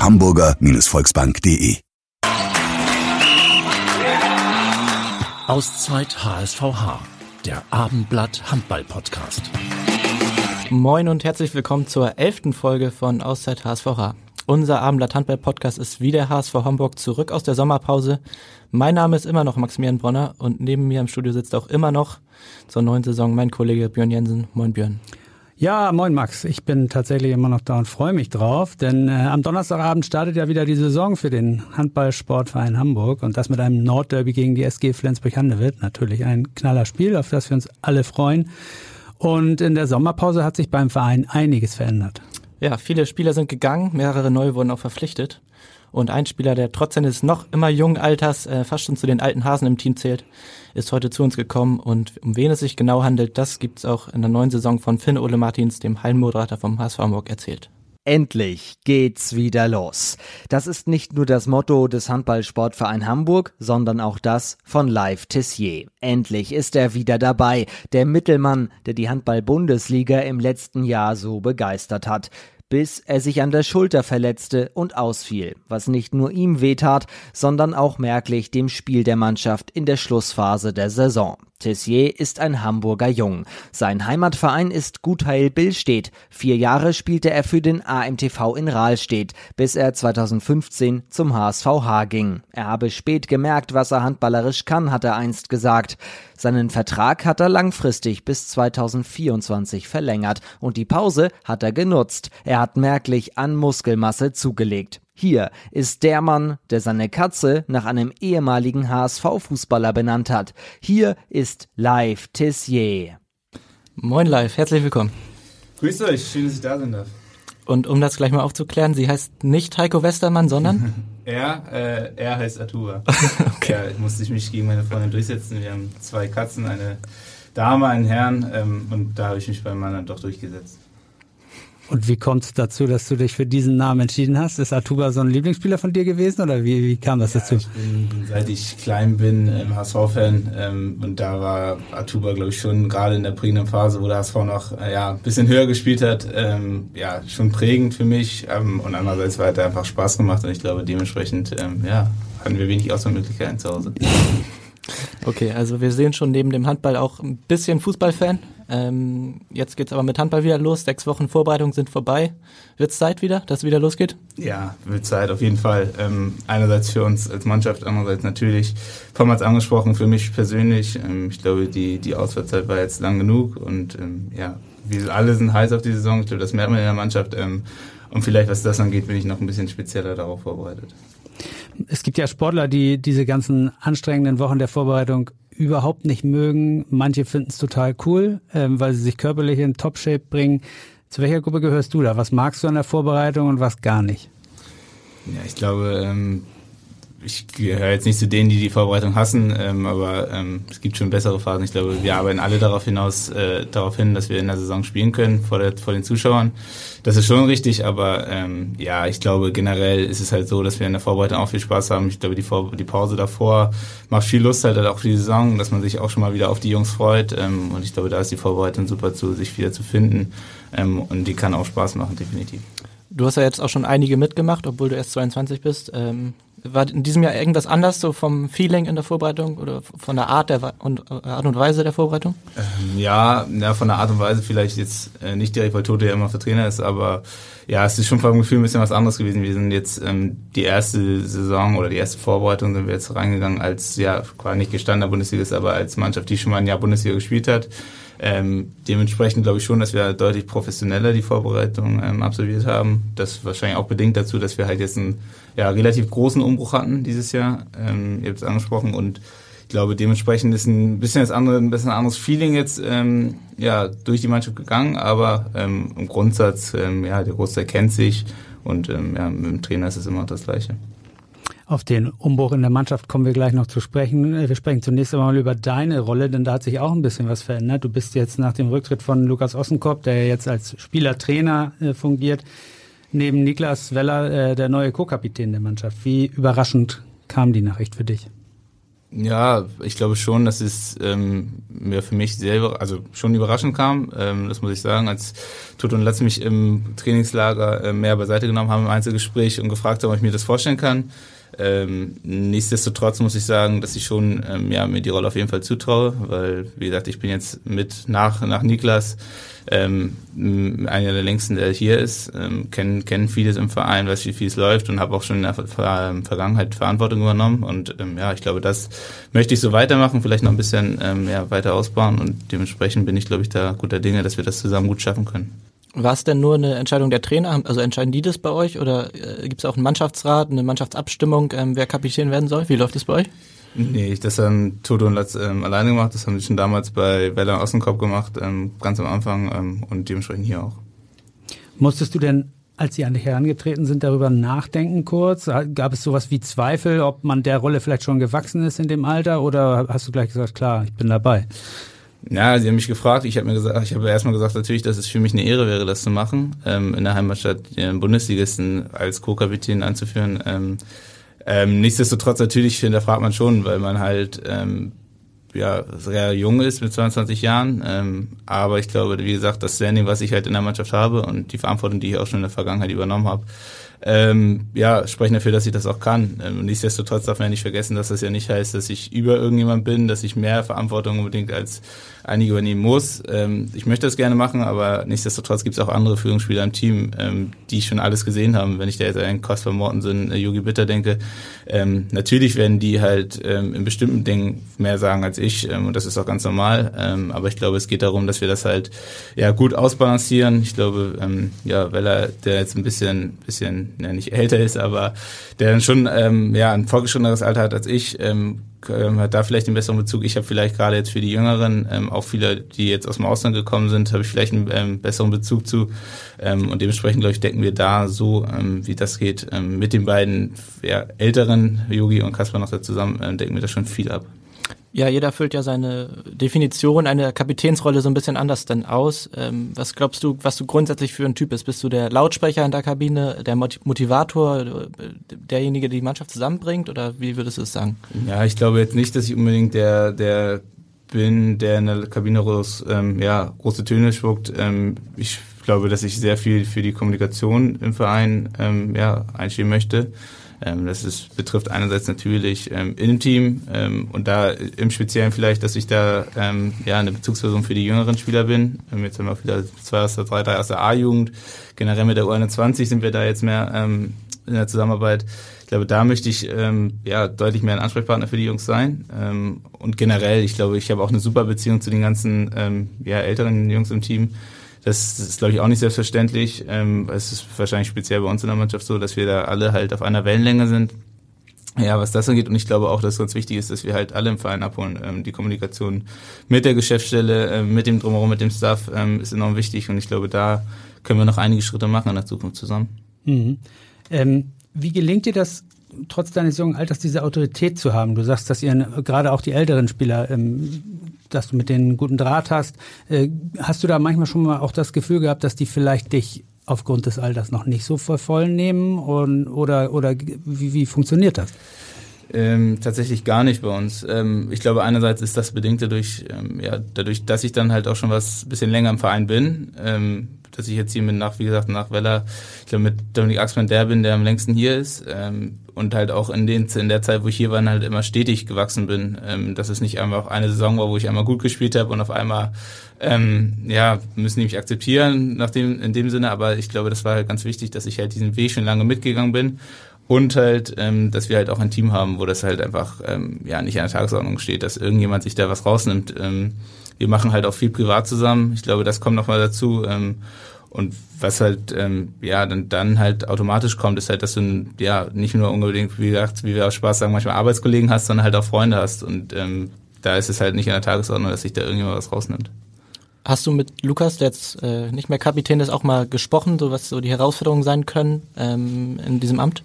www.hamburger-volksbank.de Auszeit HSVH, der Abendblatt Handball Podcast. Moin und herzlich willkommen zur elften Folge von Auszeit HSVH. Unser Abendblatt Handball Podcast ist wieder HSV Hamburg zurück aus der Sommerpause. Mein Name ist immer noch Maximilian Bronner und neben mir im Studio sitzt auch immer noch zur neuen Saison mein Kollege Björn Jensen. Moin Björn. Ja, moin Max. Ich bin tatsächlich immer noch da und freue mich drauf, denn äh, am Donnerstagabend startet ja wieder die Saison für den Handballsportverein Hamburg und das mit einem Nordderby gegen die SG Flensburg-Handewitt. Natürlich ein knaller Spiel, auf das wir uns alle freuen. Und in der Sommerpause hat sich beim Verein einiges verändert. Ja, viele Spieler sind gegangen, mehrere neue wurden auch verpflichtet. Und ein Spieler, der trotz seines noch immer jungen Alters äh, fast schon zu den alten Hasen im Team zählt, ist heute zu uns gekommen. Und um wen es sich genau handelt, das gibt's auch in der neuen Saison von Finn Ole Martins, dem Hallenmoderator vom HSV Hamburg, erzählt. Endlich geht's wieder los. Das ist nicht nur das Motto des Handballsportverein Hamburg, sondern auch das von Live Tessier. Endlich ist er wieder dabei, der Mittelmann, der die Handball-Bundesliga im letzten Jahr so begeistert hat bis er sich an der Schulter verletzte und ausfiel, was nicht nur ihm wehtat, sondern auch merklich dem Spiel der Mannschaft in der Schlussphase der Saison. Tessier ist ein Hamburger Jung. Sein Heimatverein ist Gutheil Billstedt. Vier Jahre spielte er für den AMTV in Rahlstedt, bis er 2015 zum HSVH ging. Er habe spät gemerkt, was er handballerisch kann, hat er einst gesagt. Seinen Vertrag hat er langfristig bis 2024 verlängert und die Pause hat er genutzt. Er hat merklich an Muskelmasse zugelegt. Hier ist der Mann, der seine Katze nach einem ehemaligen HSV-Fußballer benannt hat. Hier ist Live Tissier. Moin Live, herzlich willkommen. Grüßt euch, schön, dass ich da sein darf. Und um das gleich mal aufzuklären, sie heißt nicht Heiko Westermann, sondern? er, äh, er heißt Artura. okay. Ja, musste ich mich gegen meine Freundin durchsetzen. Wir haben zwei Katzen, eine Dame, einen Herrn ähm, und da habe ich mich beim Mann dann doch durchgesetzt. Und wie kommt es dazu, dass du dich für diesen Namen entschieden hast? Ist Atuba so ein Lieblingsspieler von dir gewesen oder wie, wie kam das ja, dazu? Ich bin, seit ich klein bin, ähm, HSV-Fan ähm, und da war Atuba, glaube ich, schon gerade in der prägenden Phase, wo der HSV noch äh, ja, ein bisschen höher gespielt hat, ähm, ja, schon prägend für mich ähm, und andererseits war er einfach Spaß gemacht und ich glaube dementsprechend, ähm, ja, hatten wir wenig Auswahlmöglichkeiten zu Hause. Okay, also wir sehen schon neben dem Handball auch ein bisschen Fußballfan. Ähm, jetzt geht's aber mit Handball wieder los. Sechs Wochen Vorbereitung sind vorbei. Wird's Zeit wieder, dass es wieder losgeht? Ja, wird Zeit auf jeden Fall. Ähm, einerseits für uns als Mannschaft, andererseits natürlich, Tom hat's angesprochen, für mich persönlich. Ähm, ich glaube, die, die Auswärtszeit war jetzt lang genug und ähm, ja, wir alle sind heiß auf die Saison. Ich glaube, das merkt man in der Mannschaft. Ähm, und vielleicht, was das angeht, bin ich noch ein bisschen spezieller darauf vorbereitet. Es gibt ja Sportler, die diese ganzen anstrengenden Wochen der Vorbereitung überhaupt nicht mögen. Manche finden es total cool, ähm, weil sie sich körperlich in Top-Shape bringen. Zu welcher Gruppe gehörst du da? Was magst du an der Vorbereitung und was gar nicht? Ja, ich glaube, ähm, ich gehöre jetzt nicht zu denen, die die Vorbereitung hassen, ähm, aber ähm, es gibt schon bessere Phasen. Ich glaube, wir arbeiten alle darauf hinaus, äh, darauf hin, dass wir in der Saison spielen können vor, der, vor den Zuschauern. Das ist schon richtig, aber ähm, ja, ich glaube generell ist es halt so, dass wir in der Vorbereitung auch viel Spaß haben. Ich glaube, die, Vor die Pause davor macht viel Lust halt, halt auch für die Saison, dass man sich auch schon mal wieder auf die Jungs freut. Ähm, und ich glaube, da ist die Vorbereitung super zu, sich wieder zu finden. Ähm, und die kann auch Spaß machen, definitiv. Du hast ja jetzt auch schon einige mitgemacht, obwohl du erst 22 bist. Ähm, war in diesem Jahr irgendwas anders, so vom Feeling in der Vorbereitung oder von der Art, der, und, äh, Art und Weise der Vorbereitung? Ähm, ja, ja, von der Art und Weise vielleicht jetzt äh, nicht direkt, weil Tote ja immer der Trainer ist, aber ja, es ist schon vom Gefühl ein bisschen was anderes gewesen. Wir sind jetzt ähm, die erste Saison oder die erste Vorbereitung sind wir jetzt reingegangen als, ja, quasi nicht gestandener Bundesliga ist, aber als Mannschaft, die schon mal ein Jahr Bundesliga gespielt hat. Ähm, dementsprechend glaube ich schon, dass wir deutlich professioneller die Vorbereitung ähm, absolviert haben. Das wahrscheinlich auch bedingt dazu, dass wir halt jetzt einen ja, relativ großen Umbruch hatten dieses Jahr. Ähm, ihr habt es angesprochen und ich glaube, dementsprechend ist ein bisschen das andere, ein bisschen anderes Feeling jetzt ähm, ja durch die Mannschaft gegangen, aber ähm, im Grundsatz ähm, ja der Großteil kennt sich Und ähm, ja, mit dem Trainer ist es immer das Gleiche. Auf den Umbruch in der Mannschaft kommen wir gleich noch zu sprechen. Wir sprechen zunächst einmal über deine Rolle, denn da hat sich auch ein bisschen was verändert. Du bist jetzt nach dem Rücktritt von Lukas Ossenkopf, der jetzt als Spielertrainer äh, fungiert, neben Niklas Weller äh, der neue Co-Kapitän der Mannschaft. Wie überraschend kam die Nachricht für dich? Ja, ich glaube schon, dass es ähm, mir für mich selber, also schon überraschend kam, ähm, das muss ich sagen, als Tut und Latz mich im Trainingslager äh, mehr beiseite genommen haben im Einzelgespräch und gefragt haben, ob ich mir das vorstellen kann. Ähm, nichtsdestotrotz muss ich sagen, dass ich schon ähm, ja, mir die Rolle auf jeden Fall zutraue, weil, wie gesagt, ich bin jetzt mit nach, nach Niklas ähm, einer der längsten, der hier ist, ähm, kennen kenn vieles im Verein, weiß wie viel es läuft und habe auch schon in der Ver ähm, Vergangenheit Verantwortung übernommen. Und ähm, ja, ich glaube, das möchte ich so weitermachen, vielleicht noch ein bisschen ähm, ja, weiter ausbauen und dementsprechend bin ich, glaube ich, da guter Dinge, dass wir das zusammen gut schaffen können. War es denn nur eine Entscheidung der Trainer? Also entscheiden die das bei euch oder äh, gibt es auch einen Mannschaftsrat, eine Mannschaftsabstimmung, ähm, wer Kapitän werden soll? Wie läuft das bei euch? Nee, das haben Toto und Latz ähm, alleine gemacht. Das haben sie schon damals bei Weller Ossenkopf gemacht, ähm, ganz am Anfang ähm, und dementsprechend hier auch. Musstest du denn, als sie an dich herangetreten sind, darüber nachdenken kurz? Gab es sowas wie Zweifel, ob man der Rolle vielleicht schon gewachsen ist in dem Alter oder hast du gleich gesagt, klar, ich bin dabei? Ja, sie haben mich gefragt. Ich habe mir gesagt, ich habe erstmal gesagt, natürlich, dass es für mich eine Ehre wäre, das zu machen, ähm, in der Heimatstadt den Bundesligisten als Co-Kapitän anzuführen. Ähm, ähm, nichtsdestotrotz natürlich hinterfragt man schon, weil man halt ähm, ja sehr jung ist mit 22 Jahren. Ähm, aber ich glaube, wie gesagt, das Standing, was ich halt in der Mannschaft habe und die Verantwortung, die ich auch schon in der Vergangenheit übernommen habe, ähm, ja, sprechen dafür, dass ich das auch kann. Ähm, nichtsdestotrotz darf man ja nicht vergessen, dass das ja nicht heißt, dass ich über irgendjemand bin, dass ich mehr Verantwortung unbedingt als einige übernehmen muss. Ähm, ich möchte das gerne machen, aber nichtsdestotrotz gibt es auch andere Führungsspieler im Team, ähm, die schon alles gesehen haben. Wenn ich da jetzt an Kasper Mortensen, äh, Yogi Bitter denke, ähm, natürlich werden die halt ähm, in bestimmten Dingen mehr sagen als ich ähm, und das ist auch ganz normal. Ähm, aber ich glaube, es geht darum, dass wir das halt ja gut ausbalancieren. Ich glaube, ähm, ja, weil er der jetzt ein bisschen, bisschen ja, nicht älter ist, aber der dann schon ähm, ja ein vorgeschritteneres Alter hat als ich, ähm, ähm, hat da vielleicht einen besseren Bezug. Ich habe vielleicht gerade jetzt für die Jüngeren, ähm, auch viele, die jetzt aus dem Ausland gekommen sind, habe ich vielleicht einen ähm, besseren Bezug zu. Ähm, und dementsprechend, glaube ich, decken wir da so, ähm, wie das geht, ähm, mit den beiden ja, älteren, Yogi und Kasper noch da zusammen, ähm, decken wir da schon viel ab. Ja, jeder füllt ja seine Definition einer Kapitänsrolle so ein bisschen anders dann aus. Ähm, was glaubst du, was du grundsätzlich für ein Typ bist? Bist du der Lautsprecher in der Kabine, der Motivator, derjenige, der die Mannschaft zusammenbringt oder wie würdest du es sagen? Ja, ich glaube jetzt nicht, dass ich unbedingt der, der bin, der in der Kabine groß, ähm, ja, große Töne spuckt. Ähm, ich glaube, dass ich sehr viel für die Kommunikation im Verein ähm, ja, einstehen möchte. Ähm, das ist, betrifft einerseits natürlich ähm, in dem Team ähm, und da im Speziellen vielleicht, dass ich da ähm, ja eine Bezugsperson für die jüngeren Spieler bin. Ähm, jetzt haben wir wieder zwei aus der drei, drei aus der A-Jugend. Generell mit der U21 sind wir da jetzt mehr ähm, in der Zusammenarbeit. Ich glaube, da möchte ich ähm, ja deutlich mehr ein Ansprechpartner für die Jungs sein. Ähm, und generell, ich glaube, ich habe auch eine super Beziehung zu den ganzen ähm, ja, älteren Jungs im Team. Das ist, glaube ich, auch nicht selbstverständlich. Ähm, es ist wahrscheinlich speziell bei uns in der Mannschaft so, dass wir da alle halt auf einer Wellenlänge sind. Ja, was das angeht. Und ich glaube auch, dass ganz wichtig ist, dass wir halt alle im Verein abholen. Ähm, die Kommunikation mit der Geschäftsstelle, äh, mit dem Drumherum, mit dem Staff ähm, ist enorm wichtig. Und ich glaube, da können wir noch einige Schritte machen in der Zukunft zusammen. Mhm. Ähm, wie gelingt dir das, trotz deines jungen Alters diese Autorität zu haben? Du sagst, dass ihr gerade auch die älteren Spieler ähm, dass du mit denen guten Draht hast. Äh, hast du da manchmal schon mal auch das Gefühl gehabt, dass die vielleicht dich aufgrund des Alters noch nicht so voll nehmen und, oder, oder wie, wie funktioniert das? Ähm, tatsächlich gar nicht bei uns. Ähm, ich glaube, einerseits ist das bedingt dadurch, ähm, ja, dadurch, dass ich dann halt auch schon was bisschen länger im Verein bin, ähm, dass ich jetzt hier mit nach, wie gesagt, nach Weller, ich glaube mit Dominik Axmann der bin, der am längsten hier ist ähm, und halt auch in, den, in der Zeit, wo ich hier war, halt immer stetig gewachsen bin. Ähm, dass es nicht einfach eine Saison war, wo ich einmal gut gespielt habe und auf einmal ähm, ja, müssen die mich akzeptieren nach dem, in dem Sinne, aber ich glaube, das war halt ganz wichtig, dass ich halt diesen Weg schon lange mitgegangen bin und halt, ähm, dass wir halt auch ein Team haben, wo das halt einfach ähm, ja nicht an der Tagesordnung steht, dass irgendjemand sich da was rausnimmt. Ähm, wir machen halt auch viel privat zusammen. Ich glaube, das kommt nochmal dazu. Ähm, und was halt, ähm, ja, dann, dann halt automatisch kommt, ist halt, dass du ja nicht nur unbedingt, wie gesagt, wie wir auch Spaß sagen, manchmal Arbeitskollegen hast, sondern halt auch Freunde hast. Und ähm, da ist es halt nicht an der Tagesordnung, dass sich da irgendjemand was rausnimmt. Hast du mit Lukas, der jetzt äh, nicht mehr Kapitän ist, auch mal gesprochen, so was so die Herausforderungen sein können ähm, in diesem Amt?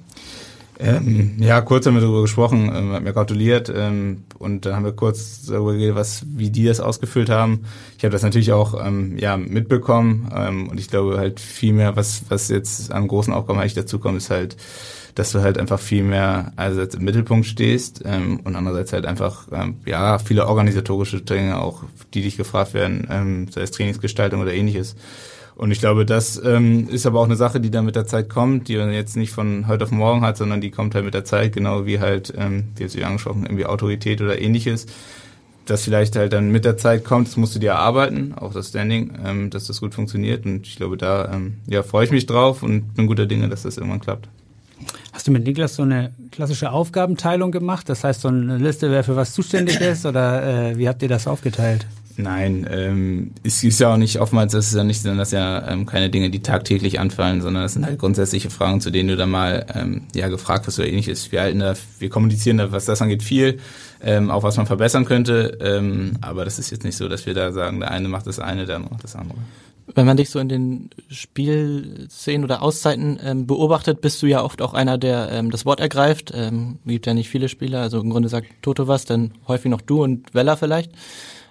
Ähm, ja, kurz haben wir darüber gesprochen, ähm, hat mir gratuliert ähm, und dann haben wir kurz darüber geredet, was, wie die das ausgefüllt haben. Ich habe das natürlich auch ähm, ja mitbekommen ähm, und ich glaube halt viel mehr, was was jetzt an großen Aufgaben eigentlich dazu kommt, ist halt, dass du halt einfach viel mehr einerseits im Mittelpunkt stehst ähm, und andererseits halt einfach ähm, ja viele organisatorische Dinge auch, die dich gefragt werden, ähm, sei es Trainingsgestaltung oder ähnliches. Und ich glaube, das ähm, ist aber auch eine Sache, die dann mit der Zeit kommt, die man jetzt nicht von heute auf morgen hat, sondern die kommt halt mit der Zeit, genau wie halt, ähm, wie jetzt wie angesprochen, irgendwie Autorität oder ähnliches. Das vielleicht halt dann mit der Zeit kommt, das musst du dir erarbeiten, auch das Standing, ähm, dass das gut funktioniert. Und ich glaube, da ähm, ja, freue ich mich drauf und bin guter Dinge, dass das irgendwann klappt. Hast du mit Niklas so eine klassische Aufgabenteilung gemacht? Das heißt, so eine Liste, wer für was zuständig ist, oder äh, wie habt ihr das aufgeteilt? Nein, ähm, es ist ja auch nicht oftmals, das ist ja nicht, sind das ja ähm, keine Dinge, die tagtäglich anfallen, sondern das sind halt grundsätzliche Fragen, zu denen du dann mal ähm, ja gefragt wirst oder ähnliches. Wir halten da, wir kommunizieren da, was das angeht, viel, ähm, auch was man verbessern könnte. Ähm, aber das ist jetzt nicht so, dass wir da sagen, der eine macht das eine, der andere macht das andere. Wenn man dich so in den Spielszenen oder Auszeiten ähm, beobachtet, bist du ja oft auch einer, der ähm, das Wort ergreift. Ähm, gibt ja nicht viele Spieler, also im Grunde sagt Toto was, dann häufig noch du und Weller vielleicht.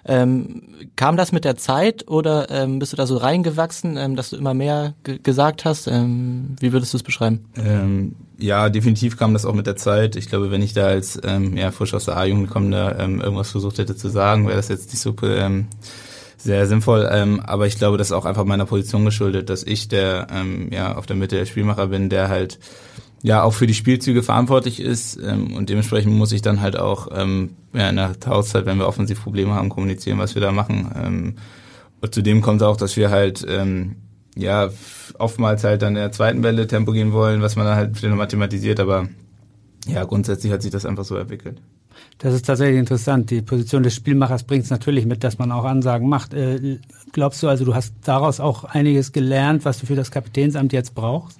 Ähm, kam das mit der Zeit oder ähm, bist du da so reingewachsen, ähm, dass du immer mehr gesagt hast? Ähm, wie würdest du es beschreiben? Ähm, ja, definitiv kam das auch mit der Zeit. Ich glaube, wenn ich da als ähm, ja, frisch aus der A-Jugend kommender ähm, irgendwas versucht hätte zu sagen, wäre das jetzt nicht so ähm, sehr sinnvoll. Ähm, aber ich glaube, das ist auch einfach meiner Position geschuldet, dass ich der ähm, ja auf der Mitte der Spielmacher bin, der halt ja auch für die Spielzüge verantwortlich ist ähm, und dementsprechend muss ich dann halt auch ähm, ja, in der Hauszeit, wenn wir offensiv Probleme haben, kommunizieren, was wir da machen. Ähm, und zudem kommt auch, dass wir halt ähm, ja oftmals halt dann in der zweiten Welle Tempo gehen wollen, was man dann halt wieder mathematisiert, aber ja, grundsätzlich hat sich das einfach so entwickelt. Das ist tatsächlich interessant. Die Position des Spielmachers bringt es natürlich mit, dass man auch Ansagen macht. Äh, glaubst du also, du hast daraus auch einiges gelernt, was du für das Kapitänsamt jetzt brauchst?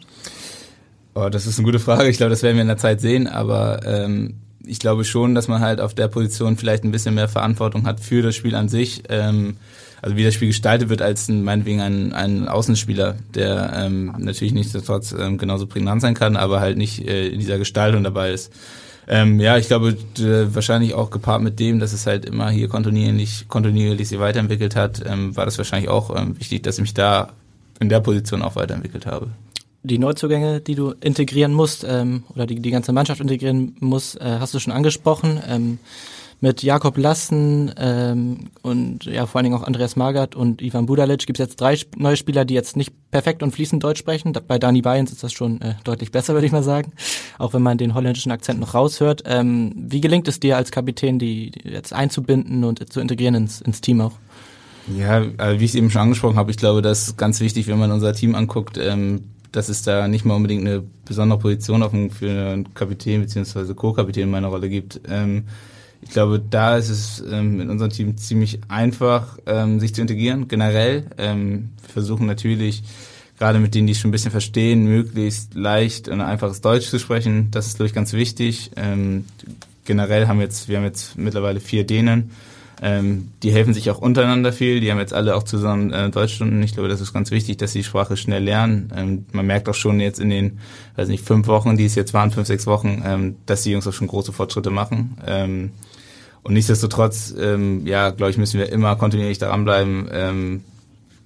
Oh, das ist eine gute Frage. Ich glaube, das werden wir in der Zeit sehen, aber ähm, ich glaube schon, dass man halt auf der Position vielleicht ein bisschen mehr Verantwortung hat für das Spiel an sich. Ähm, also wie das Spiel gestaltet wird, als ein, meinetwegen ein, ein Außenspieler, der ähm, natürlich nichtsdestotrotz ähm, genauso prägnant sein kann, aber halt nicht äh, in dieser Gestaltung dabei ist. Ähm, ja, ich glaube wahrscheinlich auch gepaart mit dem, dass es halt immer hier kontinuierlich, kontinuierlich sich weiterentwickelt hat, ähm, war das wahrscheinlich auch ähm, wichtig, dass ich mich da in der Position auch weiterentwickelt habe die Neuzugänge, die du integrieren musst ähm, oder die die ganze Mannschaft integrieren muss, äh, hast du schon angesprochen. Ähm, mit Jakob Lassen ähm, und ja vor allen Dingen auch Andreas Magath und Ivan Budalic gibt es jetzt drei neue Spieler, die jetzt nicht perfekt und fließend Deutsch sprechen. Bei Dani Bayens ist das schon äh, deutlich besser, würde ich mal sagen, auch wenn man den holländischen Akzent noch raushört. Ähm, wie gelingt es dir als Kapitän, die, die jetzt einzubinden und zu integrieren ins, ins Team auch? Ja, also wie ich eben schon angesprochen habe, ich glaube, das ist ganz wichtig, wenn man unser Team anguckt. Ähm, dass es da nicht mal unbedingt eine besondere Position auf für einen Kapitän bzw. Co-Kapitän in meiner Rolle gibt. Ähm, ich glaube, da ist es ähm, in unserem Team ziemlich einfach, ähm, sich zu integrieren, generell. Ähm, wir versuchen natürlich, gerade mit denen, die es schon ein bisschen verstehen, möglichst leicht und einfaches Deutsch zu sprechen. Das ist, glaube ich, ganz wichtig. Ähm, generell haben wir jetzt, wir haben jetzt mittlerweile vier Dänen ähm, die helfen sich auch untereinander viel. Die haben jetzt alle auch zusammen äh, Deutschstunden. Ich glaube, das ist ganz wichtig, dass sie die Sprache schnell lernen. Ähm, man merkt auch schon jetzt in den, weiß nicht, fünf Wochen, die es jetzt waren, fünf, sechs Wochen, ähm, dass die Jungs auch schon große Fortschritte machen. Ähm, und nichtsdestotrotz, ähm, ja, glaube ich, müssen wir immer kontinuierlich daran bleiben, ähm,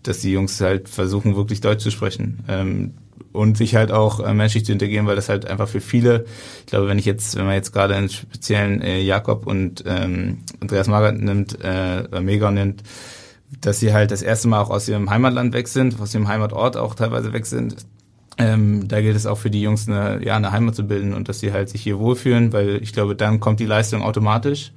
dass die Jungs halt versuchen, wirklich Deutsch zu sprechen. Ähm, und sich halt auch äh, menschlich zu integrieren, weil das halt einfach für viele, ich glaube, wenn ich jetzt, wenn man jetzt gerade einen speziellen äh, Jakob und ähm, Andreas Magath nimmt, äh, Mega nimmt, dass sie halt das erste Mal auch aus ihrem Heimatland weg sind, aus ihrem Heimatort auch teilweise weg sind. Ähm, da gilt es auch für die Jungs eine, ja, eine Heimat zu bilden und dass sie halt sich hier wohlfühlen, weil ich glaube, dann kommt die Leistung automatisch.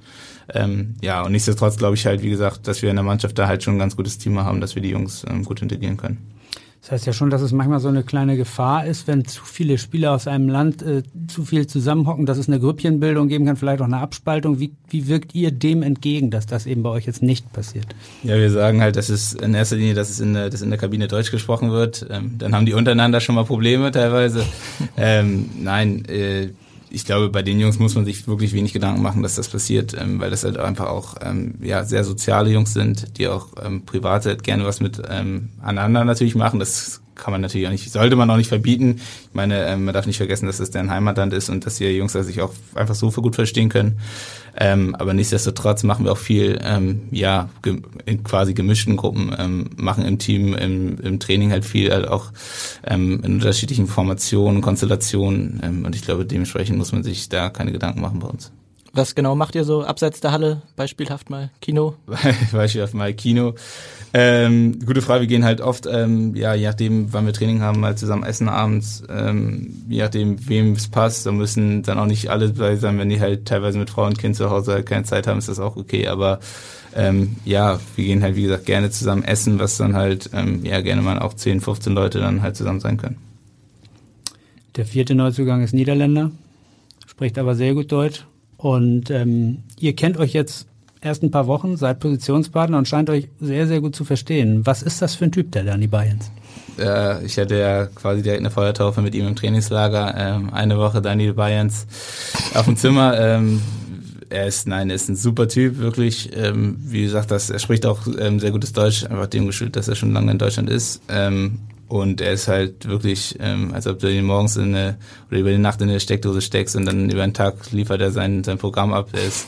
Ähm, ja, und nichtsdestotrotz glaube ich halt, wie gesagt, dass wir in der Mannschaft da halt schon ein ganz gutes Team haben, dass wir die Jungs ähm, gut integrieren können. Das heißt ja schon, dass es manchmal so eine kleine Gefahr ist, wenn zu viele Spieler aus einem Land äh, zu viel zusammenhocken, dass es eine Grüppchenbildung geben kann, vielleicht auch eine Abspaltung. Wie, wie wirkt ihr dem entgegen, dass das eben bei euch jetzt nicht passiert? Ja, wir sagen halt, dass es in erster Linie, dass es in der, dass in der Kabine Deutsch gesprochen wird. Ähm, dann haben die untereinander schon mal Probleme teilweise. ähm, nein, äh, ich glaube, bei den Jungs muss man sich wirklich wenig Gedanken machen, dass das passiert, ähm, weil das halt einfach auch ähm, ja sehr soziale Jungs sind, die auch ähm, privat halt gerne was mit ähm, aneinander natürlich machen. Das kann man natürlich auch nicht, sollte man auch nicht verbieten. Ich meine, ähm, man darf nicht vergessen, dass das deren Heimatland ist und dass die Jungs sich auch einfach so für gut verstehen können. Ähm, aber nichtsdestotrotz machen wir auch viel, ähm, ja, in quasi gemischten Gruppen, ähm, machen im Team, im, im Training halt viel, halt auch ähm, in unterschiedlichen Formationen, Konstellationen. Ähm, und ich glaube, dementsprechend muss man sich da keine Gedanken machen bei uns. Was genau macht ihr so abseits der Halle? Beispielhaft mal Kino? Beispielhaft mal Kino. Ähm, gute Frage, wir gehen halt oft, ähm, ja, je nachdem, wann wir Training haben, mal zusammen essen abends, ähm, je nachdem, wem es passt, da müssen dann auch nicht alle dabei sein, wenn die halt teilweise mit Frau und Kind zu Hause halt keine Zeit haben, ist das auch okay, aber ähm, ja, wir gehen halt, wie gesagt, gerne zusammen essen, was dann halt, ähm, ja, gerne mal auch 10, 15 Leute dann halt zusammen sein können. Der vierte Neuzugang ist Niederländer, spricht aber sehr gut Deutsch und ähm, ihr kennt euch jetzt erst ein paar Wochen, seid Positionspartner und scheint euch sehr, sehr gut zu verstehen. Was ist das für ein Typ, der Dani Bayerns? Äh, ich hatte ja quasi direkt eine Feuertaufe mit ihm im Trainingslager. Ähm, eine Woche Daniel Bayerns auf dem Zimmer. Ähm, er ist, nein, er ist ein super Typ, wirklich. Ähm, wie gesagt, das, er spricht auch ähm, sehr gutes Deutsch, einfach dem geschuldet, dass er schon lange in Deutschland ist. Ähm, und er ist halt wirklich, ähm, als ob du ihn morgens in eine, oder über die Nacht in eine Steckdose steckst und dann über den Tag liefert er sein, sein Programm ab. Er ist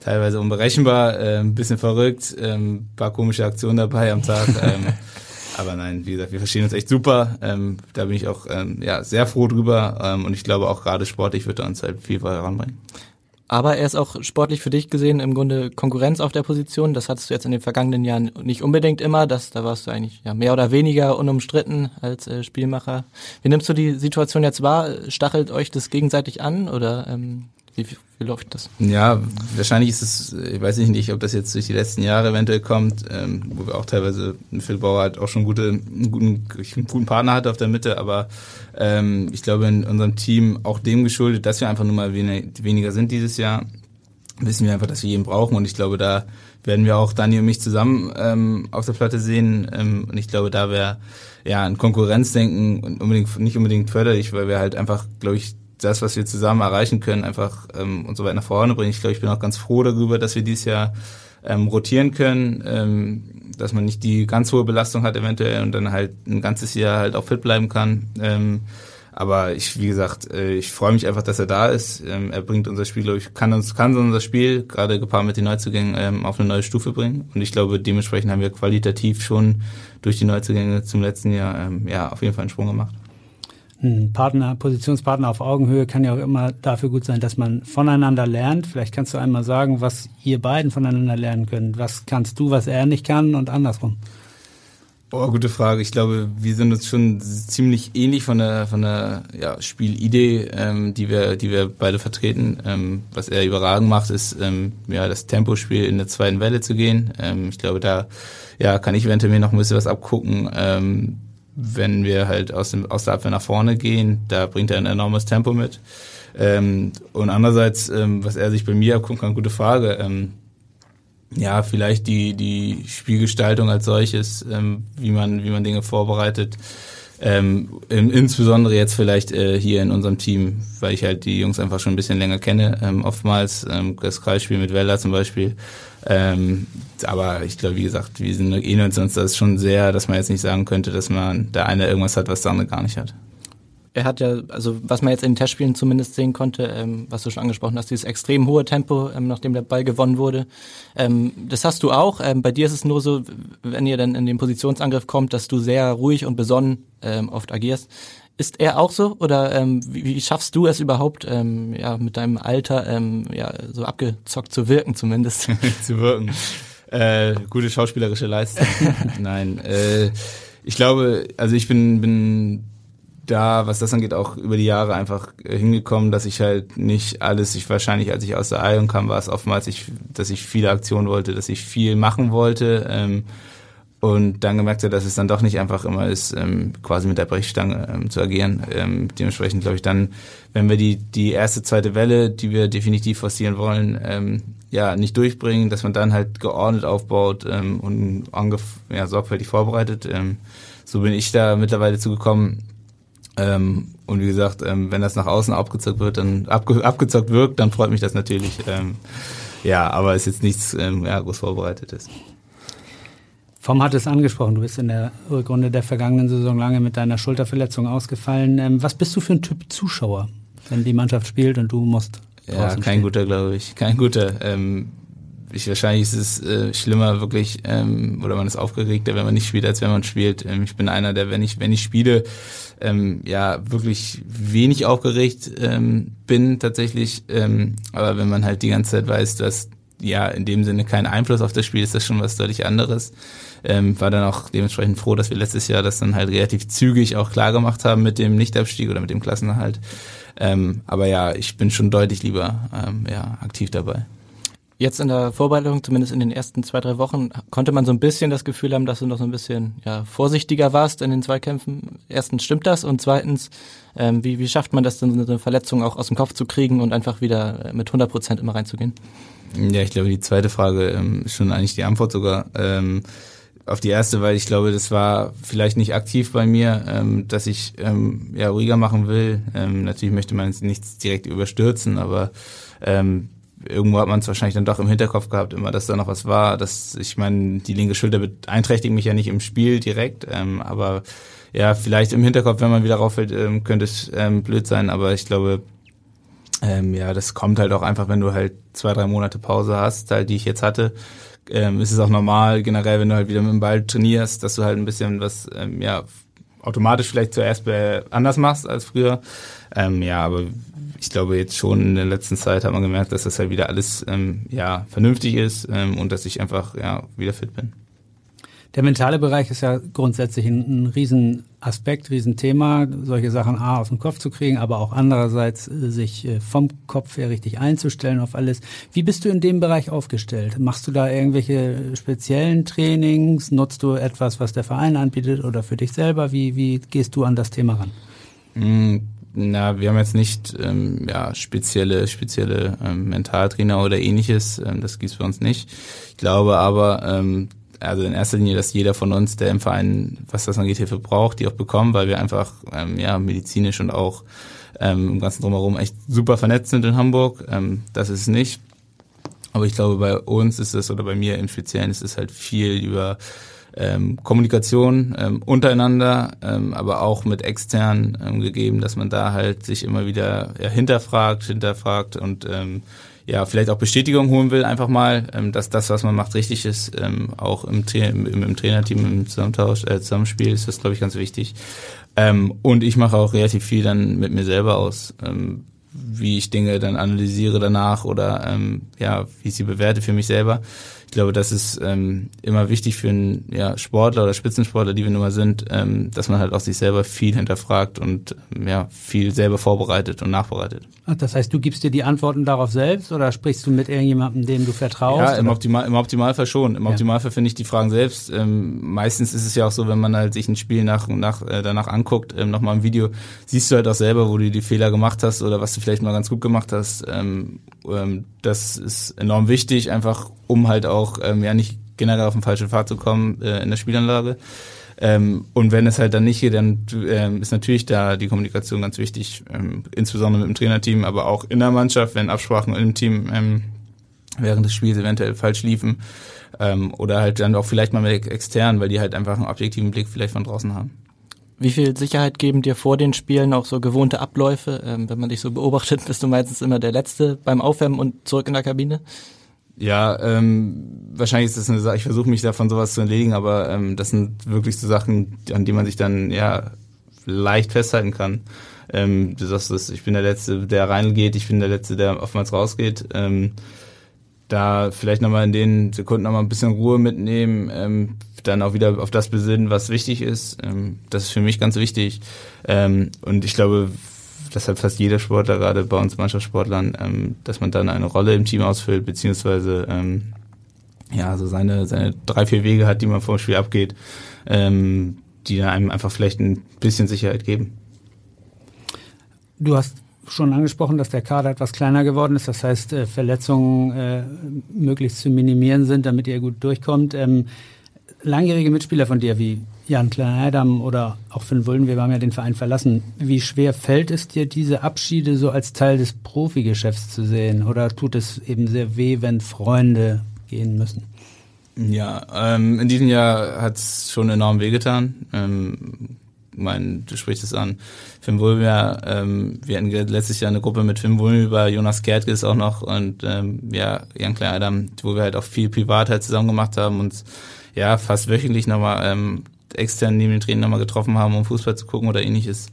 teilweise unberechenbar, äh, ein bisschen verrückt, ähm, paar komische Aktionen dabei am Tag. Ähm, aber nein, wie gesagt, wir verstehen uns echt super. Ähm, da bin ich auch ähm, ja, sehr froh drüber. Ähm, und ich glaube auch gerade sportlich wird er uns halt viel voranbringen. Aber er ist auch sportlich für dich gesehen im Grunde Konkurrenz auf der Position. Das hattest du jetzt in den vergangenen Jahren nicht unbedingt immer. Das, da warst du eigentlich ja, mehr oder weniger unumstritten als äh, Spielmacher. Wie nimmst du die Situation jetzt wahr? Stachelt euch das gegenseitig an oder ähm, wie, wie läuft das? Ja, wahrscheinlich ist es, ich weiß nicht, ob das jetzt durch die letzten Jahre eventuell kommt, ähm, wo wir auch teilweise, Phil Bauer halt auch schon gute, einen, guten, einen guten Partner hat auf der Mitte, aber ähm, ich glaube in unserem Team auch dem geschuldet, dass wir einfach nur mal weniger sind dieses Jahr, wissen wir einfach, dass wir jeden brauchen und ich glaube, da werden wir auch Dani und mich zusammen ähm, auf der Platte sehen ähm, und ich glaube, da wäre ja ein Konkurrenzdenken unbedingt nicht unbedingt förderlich, weil wir halt einfach, glaube ich, das, was wir zusammen erreichen können, einfach ähm, und so weiter nach vorne bringen. Ich glaube, ich bin auch ganz froh darüber, dass wir dieses Jahr ähm, rotieren können, ähm, dass man nicht die ganz hohe Belastung hat eventuell und dann halt ein ganzes Jahr halt auch fit bleiben kann. Ähm, aber ich, wie gesagt, äh, ich freue mich einfach, dass er da ist. Ähm, er bringt unser Spiel, glaube ich, kann uns, kann unser Spiel, gerade gepaart mit den Neuzugängen, ähm, auf eine neue Stufe bringen. Und ich glaube, dementsprechend haben wir qualitativ schon durch die Neuzugänge zum letzten Jahr, ähm, ja, auf jeden Fall einen Sprung gemacht ein Partner, Positionspartner auf Augenhöhe kann ja auch immer dafür gut sein, dass man voneinander lernt. Vielleicht kannst du einmal sagen, was ihr beiden voneinander lernen könnt. Was kannst du, was er nicht kann und andersrum? Oh, gute Frage. Ich glaube, wir sind uns schon ziemlich ähnlich von der von der ja, Spielidee, ähm, die wir die wir beide vertreten. Ähm, was er überragend macht, ist ähm, ja das Tempospiel in der zweiten Welle zu gehen. Ähm, ich glaube, da ja kann ich eventuell mir noch ein bisschen was abgucken. Ähm, wenn wir halt aus, dem, aus der Abwehr nach vorne gehen, da bringt er ein enormes Tempo mit. Ähm, und andererseits, ähm, was er sich bei mir abgucken kann, gute Frage. Ähm, ja, vielleicht die, die Spielgestaltung als solches, ähm, wie man, wie man Dinge vorbereitet. Ähm, insbesondere jetzt vielleicht äh, hier in unserem Team, weil ich halt die Jungs einfach schon ein bisschen länger kenne, ähm, oftmals. Ähm, das Kreisspiel mit Wella zum Beispiel. Ähm, aber ich glaube, wie gesagt, wir sind ähneln uns das schon sehr, dass man jetzt nicht sagen könnte, dass man der eine irgendwas hat, was der andere gar nicht hat. Er hat ja, also was man jetzt in den Testspielen zumindest sehen konnte, ähm, was du schon angesprochen hast, dieses extrem hohe Tempo, ähm, nachdem der Ball gewonnen wurde. Ähm, das hast du auch. Ähm, bei dir ist es nur so, wenn ihr dann in den Positionsangriff kommt, dass du sehr ruhig und besonnen ähm, oft agierst. Ist er auch so oder ähm, wie, wie schaffst du es überhaupt, ähm, ja, mit deinem Alter ähm, ja, so abgezockt zu wirken zumindest? zu wirken. Äh, gute schauspielerische Leistung. Nein, äh, ich glaube, also ich bin, bin da, was das angeht, auch über die Jahre einfach hingekommen, dass ich halt nicht alles, ich wahrscheinlich, als ich aus der Eiung kam, war es oftmals, ich, dass ich viele Aktionen wollte, dass ich viel machen wollte. Ähm, und dann gemerkt habe, dass es dann doch nicht einfach immer ist, ähm, quasi mit der Brechstange ähm, zu agieren. Ähm, dementsprechend glaube ich dann, wenn wir die, die erste, zweite Welle, die wir definitiv forcieren wollen, ähm, ja, nicht durchbringen, dass man dann halt geordnet aufbaut ähm, und ja, sorgfältig vorbereitet. Ähm, so bin ich da mittlerweile zugekommen. Ähm, und wie gesagt, ähm, wenn das nach außen abgezockt wird, dann abge abgezockt wirkt, dann freut mich das natürlich. Ähm, ja, aber es ist jetzt nichts ähm, ja, groß vorbereitetes. Vom hat es angesprochen, du bist in der Rückrunde der vergangenen Saison lange mit deiner Schulterverletzung ausgefallen. Ähm, was bist du für ein Typ Zuschauer, wenn die Mannschaft spielt und du musst? Ja, kein stehen? guter, glaube ich. Kein guter. Ähm, ich, wahrscheinlich ist es äh, schlimmer wirklich ähm, oder man ist aufgeregter, wenn man nicht spielt, als wenn man spielt. Ähm, ich bin einer, der wenn ich wenn ich spiele, ähm, ja wirklich wenig aufgeregt ähm, bin tatsächlich. Ähm, aber wenn man halt die ganze Zeit weiß, dass ja in dem Sinne kein Einfluss auf das Spiel ist, das schon was deutlich anderes. Ähm, war dann auch dementsprechend froh, dass wir letztes Jahr das dann halt relativ zügig auch klar gemacht haben mit dem Nichtabstieg oder mit dem Klassenerhalt. Ähm, aber ja, ich bin schon deutlich lieber ähm, ja, aktiv dabei. Jetzt in der Vorbereitung, zumindest in den ersten zwei, drei Wochen, konnte man so ein bisschen das Gefühl haben, dass du noch so ein bisschen ja, vorsichtiger warst in den Zweikämpfen. Erstens stimmt das und zweitens, ähm, wie, wie schafft man das denn, so eine Verletzung auch aus dem Kopf zu kriegen und einfach wieder mit 100 Prozent immer reinzugehen? Ja, ich glaube, die zweite Frage ähm, ist schon eigentlich die Antwort sogar. Ähm, auf die erste, weil ich glaube, das war vielleicht nicht aktiv bei mir, ähm, dass ich ähm, ja ruhiger machen will. Ähm, natürlich möchte man jetzt nichts direkt überstürzen, aber ähm, irgendwo hat man es wahrscheinlich dann doch im Hinterkopf gehabt, immer, dass da noch was war. Dass ich meine, die linke Schulter beeinträchtigt mich ja nicht im Spiel direkt, ähm, aber ja, vielleicht im Hinterkopf, wenn man wieder rauffällt, ähm, könnte es ähm, blöd sein. Aber ich glaube, ähm, ja, das kommt halt auch einfach, wenn du halt zwei, drei Monate Pause hast, halt, die ich jetzt hatte. Ähm, ist es auch normal, generell, wenn du halt wieder mit dem Ball trainierst, dass du halt ein bisschen was, ähm, ja, automatisch vielleicht zuerst anders machst als früher. Ähm, ja, aber ich glaube jetzt schon in der letzten Zeit hat man gemerkt, dass das halt wieder alles ähm, ja vernünftig ist ähm, und dass ich einfach ja wieder fit bin. Der mentale Bereich ist ja grundsätzlich ein, ein Riesenaspekt, Riesenthema, solche Sachen A aus dem Kopf zu kriegen, aber auch andererseits äh, sich äh, vom Kopf her richtig einzustellen auf alles. Wie bist du in dem Bereich aufgestellt? Machst du da irgendwelche speziellen Trainings? Nutzt du etwas, was der Verein anbietet oder für dich selber? Wie, wie gehst du an das Thema ran? Mm, na, wir haben jetzt nicht ähm, ja, spezielle, spezielle ähm, Mentaltrainer oder ähnliches. Ähm, das gibt's bei uns nicht. Ich glaube aber, ähm, also in erster Linie, dass jeder von uns, der im Verein, was das angeht, Hilfe braucht, die auch bekommen, weil wir einfach ähm, ja medizinisch und auch ähm, im ganzen drumherum echt super vernetzt sind in Hamburg. Ähm, das ist nicht. Aber ich glaube, bei uns ist es oder bei mir im Speziellen ist es halt viel über ähm, Kommunikation ähm, untereinander, ähm, aber auch mit extern ähm, gegeben, dass man da halt sich immer wieder ja, hinterfragt, hinterfragt und ähm, ja, vielleicht auch Bestätigung holen will, einfach mal, ähm, dass das, was man macht, richtig ist. Ähm, auch im, im, im Trainerteam, im Zusammentausch, äh, Zusammenspiel ist das, glaube ich, ganz wichtig. Ähm, und ich mache auch relativ viel dann mit mir selber aus, ähm, wie ich Dinge dann analysiere danach oder ähm, ja, wie ich sie bewerte für mich selber glaube, das ist ähm, immer wichtig für einen ja, Sportler oder Spitzensportler, die wir nun mal sind, ähm, dass man halt auch sich selber viel hinterfragt und ähm, ja, viel selber vorbereitet und nachbereitet. Ach, das heißt, du gibst dir die Antworten darauf selbst oder sprichst du mit irgendjemandem, dem du vertraust? Ja, im, Optimal, im Optimalfall schon. Im ja. Optimalfall finde ich die Fragen selbst. Ähm, meistens ist es ja auch so, wenn man halt sich ein Spiel nach, nach, äh, danach anguckt, ähm, nochmal ein Video, siehst du halt auch selber, wo du die Fehler gemacht hast oder was du vielleicht mal ganz gut gemacht hast. Ähm, ähm, das ist enorm wichtig, einfach um halt auch ähm, ja nicht generell auf den falschen Pfad zu kommen äh, in der Spielanlage. Ähm, und wenn es halt dann nicht geht, dann ähm, ist natürlich da die Kommunikation ganz wichtig, ähm, insbesondere mit dem Trainerteam, aber auch in der Mannschaft, wenn Absprachen im Team ähm, während des Spiels eventuell falsch liefen. Ähm, oder halt dann auch vielleicht mal mit externen, weil die halt einfach einen objektiven Blick vielleicht von draußen haben. Wie viel Sicherheit geben dir vor den Spielen auch so gewohnte Abläufe? Ähm, wenn man dich so beobachtet, bist du meistens immer der Letzte beim Aufwärmen und zurück in der Kabine? Ja, ähm, wahrscheinlich ist das eine Sache, ich versuche mich davon sowas zu entledigen, aber ähm, das sind wirklich so Sachen, an die man sich dann ja leicht festhalten kann. Ähm, du sagst es, ich bin der Letzte, der reingeht, ich bin der Letzte, der oftmals rausgeht. Ähm, da vielleicht nochmal in den Sekunden nochmal ein bisschen Ruhe mitnehmen, ähm, dann auch wieder auf das besinnen, was wichtig ist. Ähm, das ist für mich ganz wichtig. Ähm, und ich glaube, das hat fast jeder Sportler, gerade bei uns Mannschaftssportlern, ähm, dass man dann eine Rolle im Team ausfüllt, beziehungsweise ähm, ja, so seine, seine drei, vier Wege hat, die man vor dem Spiel abgeht, ähm, die einem einfach vielleicht ein bisschen Sicherheit geben. Du hast schon angesprochen, dass der Kader etwas kleiner geworden ist. Das heißt, äh, Verletzungen äh, möglichst zu minimieren sind, damit ihr gut durchkommt. Ähm, langjährige Mitspieler von dir wie Jan Klein-Adam oder auch Finn Wullen, wir haben ja den Verein verlassen. Wie schwer fällt es dir, diese Abschiede so als Teil des Profigeschäfts zu sehen? Oder tut es eben sehr weh, wenn Freunde gehen müssen? Ja, ähm, in diesem Jahr hat es schon enorm wehgetan. Ähm, mein, du sprichst es an, Finn Wulmer, ähm, wir hatten letztes Jahr eine Gruppe mit Finn Wulmer, Jonas Gertges auch noch und ähm, ja, Jan Klein Adam, wo wir halt auch viel privat halt zusammen gemacht haben und ja, fast wöchentlich nochmal ähm, extern neben den Trainern nochmal getroffen haben, um Fußball zu gucken oder ähnliches.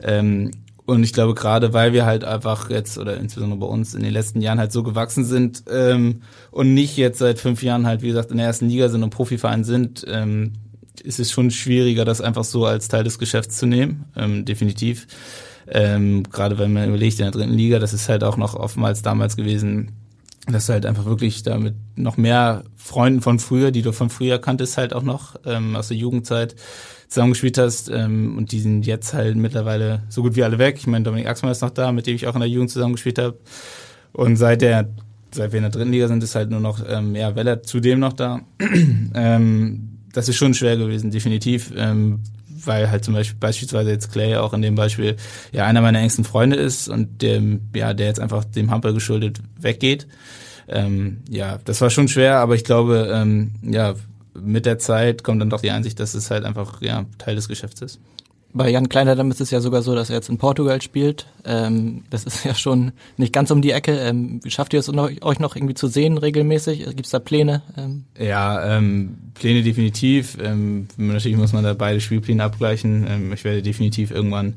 Ähm, und ich glaube, gerade weil wir halt einfach jetzt, oder insbesondere bei uns in den letzten Jahren halt so gewachsen sind ähm, und nicht jetzt seit fünf Jahren halt, wie gesagt, in der ersten Liga sind und Profiverein sind, ähm, ist es schon schwieriger, das einfach so als Teil des Geschäfts zu nehmen, ähm, definitiv. Ähm, gerade wenn man überlegt, in der dritten Liga, das ist halt auch noch oftmals damals gewesen, dass du halt einfach wirklich damit noch mehr Freunden von früher, die du von früher kanntest, halt auch noch ähm, aus der Jugendzeit zusammengespielt hast ähm, und die sind jetzt halt mittlerweile so gut wie alle weg. Ich meine, Dominik Axmann ist noch da, mit dem ich auch in der Jugend zusammengespielt habe. Und seit der, seit wir in der dritten Liga sind, ist halt nur noch ähm, ja, Weller zudem noch da. ähm, das ist schon schwer gewesen, definitiv. Ähm, weil halt zum Beispiel beispielsweise jetzt Clay auch in dem Beispiel ja einer meiner engsten Freunde ist und dem, ja, der jetzt einfach dem Hamper geschuldet weggeht. Ähm, ja, das war schon schwer, aber ich glaube, ähm, ja, mit der Zeit kommt dann doch die Einsicht, dass es halt einfach ja, Teil des Geschäfts ist. Bei Jan Kleiner ist es ja sogar so, dass er jetzt in Portugal spielt. Ähm, das ist ja schon nicht ganz um die Ecke. Ähm, schafft ihr es euch noch irgendwie zu sehen regelmäßig? Gibt es da Pläne? Ähm? Ja, ähm, Pläne definitiv. Ähm, natürlich muss man da beide Spielpläne abgleichen. Ähm, ich werde definitiv irgendwann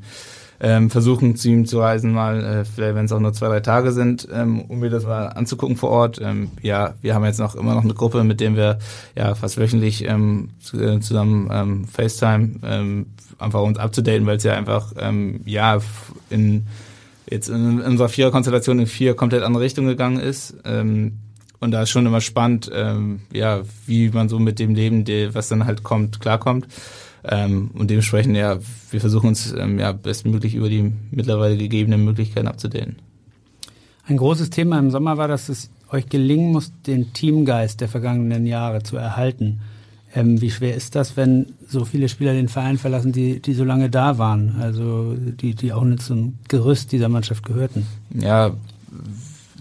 ähm, versuchen zu ihm zu reisen mal, äh, vielleicht wenn es auch nur zwei, drei Tage sind, ähm, um mir das mal anzugucken vor Ort. Ähm, ja, wir haben jetzt noch immer noch eine Gruppe, mit der wir ja fast wöchentlich ähm, äh, zusammen ähm, FaceTime ähm, einfach uns abzudaten, weil es ja einfach ähm, ja in jetzt in, in unserer Vierer-Konstellation in vier komplett andere Richtungen gegangen ist. Ähm, und da ist schon immer spannend, ähm, ja, wie man so mit dem Leben, was dann halt kommt, klarkommt. Ähm, und dementsprechend, ja, wir versuchen uns ähm, ja bestmöglich über die mittlerweile gegebenen Möglichkeiten abzudehnen. Ein großes Thema im Sommer war, dass es euch gelingen muss, den Teamgeist der vergangenen Jahre zu erhalten. Ähm, wie schwer ist das, wenn so viele Spieler den Verein verlassen, die, die so lange da waren, also die, die auch nicht zum Gerüst dieser Mannschaft gehörten? Ja,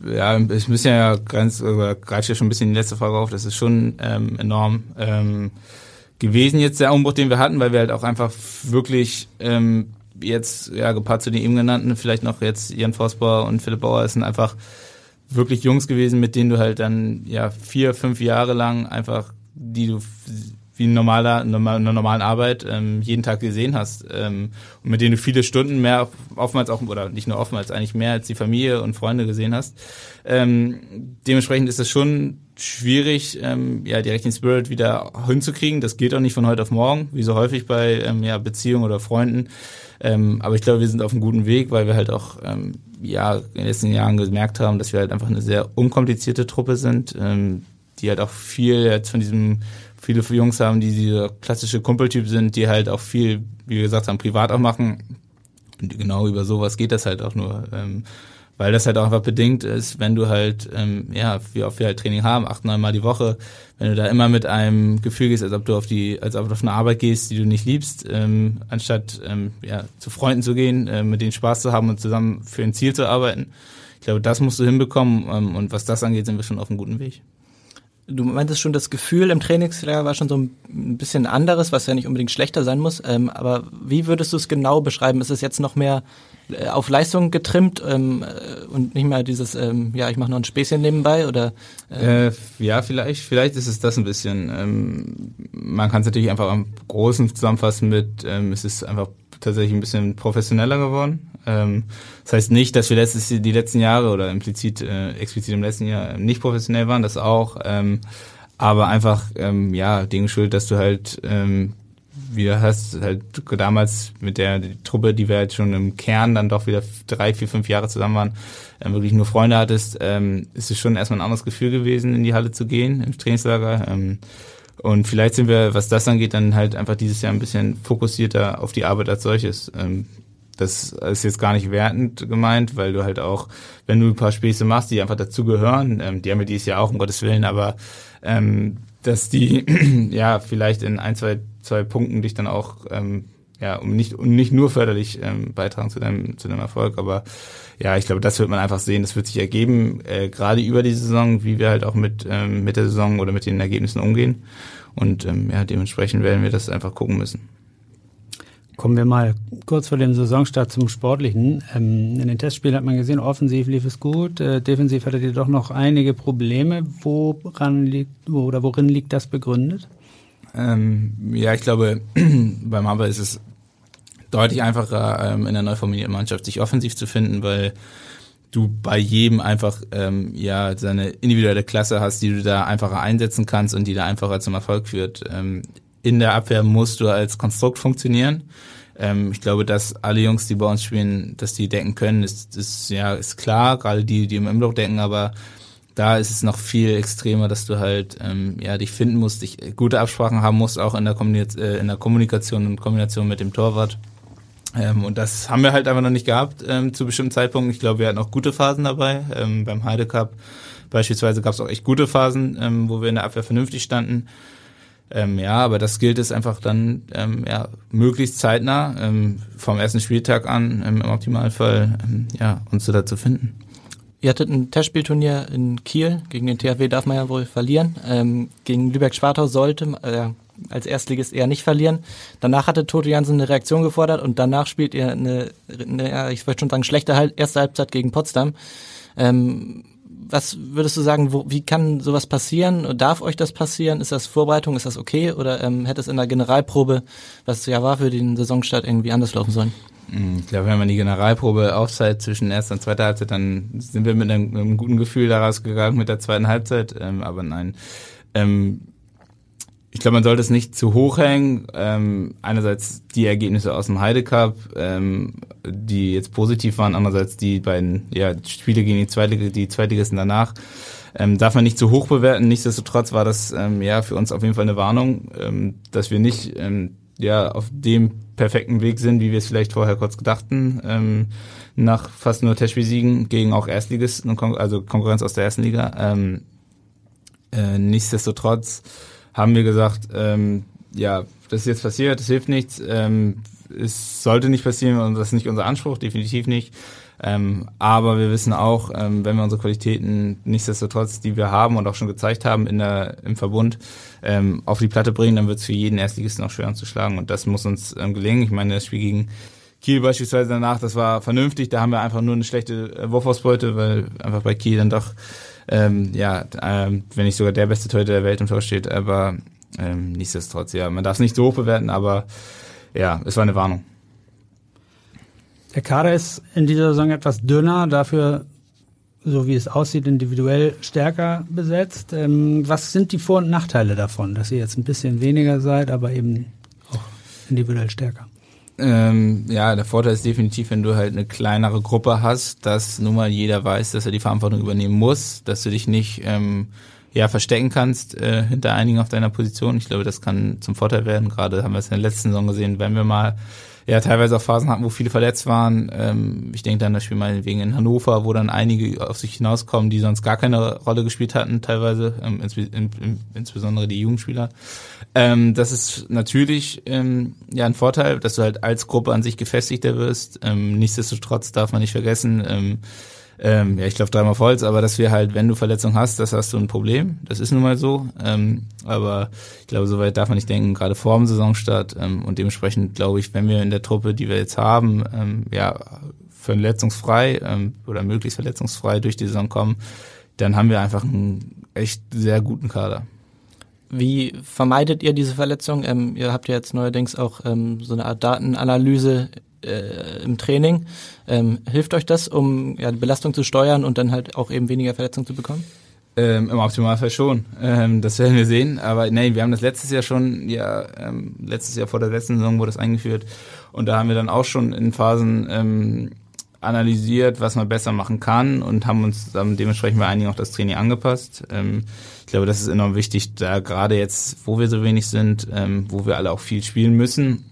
ja, ich muss ja ganz, greift ja schon ein bisschen die letzte Frage auf, das ist schon ähm, enorm. Ähm, gewesen jetzt der Umbruch, den wir hatten, weil wir halt auch einfach wirklich ähm, jetzt, ja, gepaart zu den eben genannten, vielleicht noch jetzt Jan Vosper und Philipp Bauer, sind einfach wirklich Jungs gewesen, mit denen du halt dann ja vier, fünf Jahre lang einfach, die du wie ein normaler, in einer normalen Arbeit ähm, jeden Tag gesehen hast ähm, und mit denen du viele Stunden mehr, oftmals auch, oder nicht nur oftmals, eigentlich mehr als die Familie und Freunde gesehen hast. Ähm, dementsprechend ist es schon schwierig, ähm, ja, direkt den Spirit wieder hinzukriegen. Das geht auch nicht von heute auf morgen, wie so häufig bei ähm, ja, Beziehungen oder Freunden. Ähm, aber ich glaube, wir sind auf einem guten Weg, weil wir halt auch ähm, ja, in den letzten Jahren gemerkt haben, dass wir halt einfach eine sehr unkomplizierte Truppe sind, ähm, die halt auch viel jetzt von diesem viele Jungs haben, die dieser klassische Kumpeltyp sind, die halt auch viel, wie wir gesagt haben, privat auch machen. Und genau über sowas geht das halt auch nur. Ähm, weil das halt auch einfach bedingt ist, wenn du halt, ähm, ja, wie oft wir halt Training haben, acht, neun Mal die Woche, wenn du da immer mit einem Gefühl gehst, als ob du auf die, als ob du auf eine Arbeit gehst, die du nicht liebst, ähm, anstatt ähm, ja, zu Freunden zu gehen, äh, mit denen Spaß zu haben und zusammen für ein Ziel zu arbeiten. Ich glaube, das musst du hinbekommen ähm, und was das angeht, sind wir schon auf einem guten Weg. Du meintest schon, das Gefühl im Trainingslager war schon so ein bisschen anderes, was ja nicht unbedingt schlechter sein muss. Ähm, aber wie würdest du es genau beschreiben? Ist es jetzt noch mehr auf Leistung getrimmt ähm, äh, und nicht mehr dieses, ähm, ja, ich mache noch ein Späßchen nebenbei oder? Äh, ja, vielleicht, vielleicht ist es das ein bisschen. Ähm, man kann es natürlich einfach am Großen zusammenfassen mit, ähm, es ist einfach tatsächlich ein bisschen professioneller geworden. Ähm, das heißt nicht, dass wir letztes, die letzten Jahre oder implizit, äh, explizit im letzten Jahr nicht professionell waren, das auch. Ähm, aber einfach, ähm, ja, Ding schuld, dass du halt, ähm, du hast, halt damals mit der Truppe, die wir halt schon im Kern dann doch wieder drei, vier, fünf Jahre zusammen waren, ähm, wirklich nur Freunde hattest, ähm, ist es schon erstmal ein anderes Gefühl gewesen, in die Halle zu gehen, im Trainingslager. Ähm, und vielleicht sind wir, was das angeht, dann halt einfach dieses Jahr ein bisschen fokussierter auf die Arbeit als solches. Ähm, das ist jetzt gar nicht wertend gemeint, weil du halt auch, wenn du ein paar Späße machst, die einfach dazugehören, ähm, die haben wir dieses Jahr auch, um Gottes Willen, aber ähm, dass die ja vielleicht in ein, zwei, zwei Punkten dich dann auch ähm, ja, um nicht, um nicht nur förderlich ähm, beitragen zu deinem, zu deinem Erfolg, aber ja, ich glaube, das wird man einfach sehen, das wird sich ergeben, äh, gerade über die Saison, wie wir halt auch mit, ähm, mit der Saison oder mit den Ergebnissen umgehen. Und ähm, ja, dementsprechend werden wir das einfach gucken müssen. Kommen wir mal kurz vor dem Saisonstart zum Sportlichen. Ähm, in den Testspielen hat man gesehen, offensiv lief es gut, äh, defensiv hattet ihr doch noch einige Probleme. Woran liegt, oder worin liegt das begründet? Ähm, ja, ich glaube, beim Hamburg ist es deutlich einfacher, ähm, in einer neu formierten Mannschaft sich offensiv zu finden, weil du bei jedem einfach ähm, ja seine individuelle Klasse hast, die du da einfacher einsetzen kannst und die da einfacher zum Erfolg führt. Ähm, in der Abwehr musst du als Konstrukt funktionieren. Ähm, ich glaube, dass alle Jungs, die bei uns spielen, dass die decken können, ist, ist ja ist klar, gerade die, die im Imblock decken, aber da ist es noch viel extremer, dass du halt ähm, ja dich finden musst, dich gute Absprachen haben musst, auch in der, äh, in der Kommunikation und Kombination mit dem Torwart. Ähm, und das haben wir halt einfach noch nicht gehabt ähm, zu bestimmten Zeitpunkten. Ich glaube, wir hatten auch gute Phasen dabei. Ähm, beim Heide beispielsweise gab es auch echt gute Phasen, ähm, wo wir in der Abwehr vernünftig standen. Ähm, ja, aber das gilt es einfach dann ähm, ja, möglichst zeitnah ähm, vom ersten Spieltag an ähm, im Optimalfall ähm, ja, uns da zu finden. Ihr hattet ein Testspielturnier in Kiel. Gegen den THW darf man ja wohl verlieren. Ähm, gegen Lübeck-Schwartau sollte äh, als Erstligist eher nicht verlieren. Danach hatte Toto Jansen eine Reaktion gefordert und danach spielt ihr eine, eine ich wollte schon sagen, schlechte erste Halbzeit gegen Potsdam. Ähm, was würdest du sagen, wo, wie kann sowas passieren? Darf euch das passieren? Ist das Vorbereitung? Ist das okay? Oder ähm, hätte es in der Generalprobe, was ja war für den Saisonstart, irgendwie anders laufen sollen? Hm, ich glaube, wenn man die Generalprobe aufzeigt zwischen erster und zweiter Halbzeit, dann sind wir mit einem, einem guten Gefühl daraus gegangen mit der zweiten Halbzeit. Ähm, aber nein, ähm, ich glaube, man sollte es nicht zu hoch hängen. Ähm, einerseits die Ergebnisse aus dem Heide Cup, ähm, die jetzt positiv waren, andererseits die beiden ja, Spiele gegen die, Zweitlig die Zweitligisten danach. Ähm, darf man nicht zu hoch bewerten. Nichtsdestotrotz war das ähm, ja für uns auf jeden Fall eine Warnung, dass wir nicht ja auf dem perfekten Weg sind, wie wir es vielleicht vorher kurz gedachten. Ähm, nach fast nur Testspielsiegen gegen auch Erstligisten, also Konkurrenz aus der ersten Liga. Ähm, äh, nichtsdestotrotz haben wir gesagt, ähm, ja, das ist jetzt passiert, das hilft nichts, ähm, es sollte nicht passieren und das ist nicht unser Anspruch, definitiv nicht. Ähm, aber wir wissen auch, ähm, wenn wir unsere Qualitäten nichtsdestotrotz, die wir haben und auch schon gezeigt haben in der, im Verbund, ähm, auf die Platte bringen, dann wird es für jeden Erstligisten auch schwer anzuschlagen und das muss uns ähm, gelingen. Ich meine, das Spiel gegen Kiel beispielsweise danach, das war vernünftig, da haben wir einfach nur eine schlechte äh, Wurfausbeute, weil einfach bei Kiel dann doch ähm, ja, ähm, wenn nicht sogar der beste Torhüter der Welt im Tor steht, aber nichtsdestotrotz, ja, man darf es nicht so hoch bewerten, aber ja, es war eine Warnung. Der Kader ist in dieser Saison etwas dünner, dafür, so wie es aussieht, individuell stärker besetzt. Ähm, was sind die Vor- und Nachteile davon, dass ihr jetzt ein bisschen weniger seid, aber eben auch individuell stärker? Ähm, ja, der Vorteil ist definitiv, wenn du halt eine kleinere Gruppe hast, dass nun mal jeder weiß, dass er die Verantwortung übernehmen muss, dass du dich nicht ähm, ja verstecken kannst äh, hinter einigen auf deiner Position. Ich glaube, das kann zum Vorteil werden. Gerade haben wir es in der letzten Saison gesehen, wenn wir mal ja teilweise auch Phasen hatten, wo viele verletzt waren. Ähm, ich denke dann das Spiel mal wegen in Hannover, wo dann einige auf sich hinauskommen, die sonst gar keine Rolle gespielt hatten, teilweise, ähm, ins, in, in, insbesondere die Jugendspieler. Ähm, das ist natürlich ähm, ja ein Vorteil, dass du halt als Gruppe an sich gefestigter wirst. Ähm, nichtsdestotrotz darf man nicht vergessen, ähm, ähm, ja, ich glaube dreimal Holz, aber dass wir halt, wenn du Verletzung hast, das hast du ein Problem. Das ist nun mal so. Ähm, aber ich glaube, soweit darf man nicht denken, gerade vor dem Saisonstart. Ähm, und dementsprechend glaube ich, wenn wir in der Truppe, die wir jetzt haben, ähm, ja, verletzungsfrei ähm, oder möglichst verletzungsfrei durch die Saison kommen, dann haben wir einfach einen echt sehr guten Kader. Wie vermeidet ihr diese Verletzung? Ähm, ihr habt ja jetzt neuerdings auch ähm, so eine Art Datenanalyse äh, im Training. Ähm, hilft euch das, um ja, die Belastung zu steuern und dann halt auch eben weniger Verletzungen zu bekommen? Ähm, Im Optimalfall schon. Ähm, das werden wir sehen. Aber nee, wir haben das letztes Jahr schon, ja, ähm, letztes Jahr vor der letzten Saison wurde das eingeführt. Und da haben wir dann auch schon in Phasen ähm, analysiert, was man besser machen kann und haben uns dann dementsprechend bei einigen auch das Training angepasst. Ähm, ich glaube, das ist enorm wichtig, da gerade jetzt, wo wir so wenig sind, ähm, wo wir alle auch viel spielen müssen,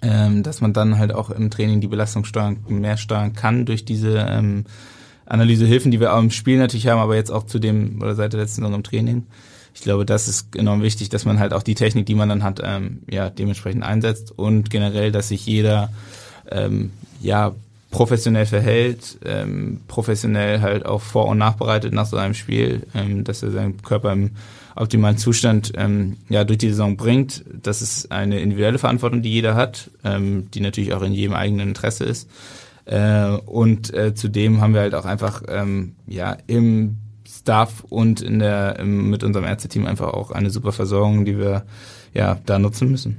ähm, dass man dann halt auch im Training die Belastung steuern, mehr steuern kann durch diese ähm, Analysehilfen, die wir auch im Spiel natürlich haben, aber jetzt auch zu dem oder seit der letzten Saison im Training. ich glaube, das ist enorm wichtig, dass man halt auch die Technik, die man dann hat, ähm, ja, dementsprechend einsetzt und generell, dass sich jeder ähm, ja professionell verhält, ähm, professionell halt auch vor- und nachbereitet nach so einem Spiel, ähm, dass er seinen Körper im optimalen Zustand ähm, ja durch die Saison bringt. Das ist eine individuelle Verantwortung, die jeder hat, ähm, die natürlich auch in jedem eigenen Interesse ist. Äh, und äh, zudem haben wir halt auch einfach ähm, ja im Staff und in der im, mit unserem Ärzteteam einfach auch eine super Versorgung, die wir ja da nutzen müssen.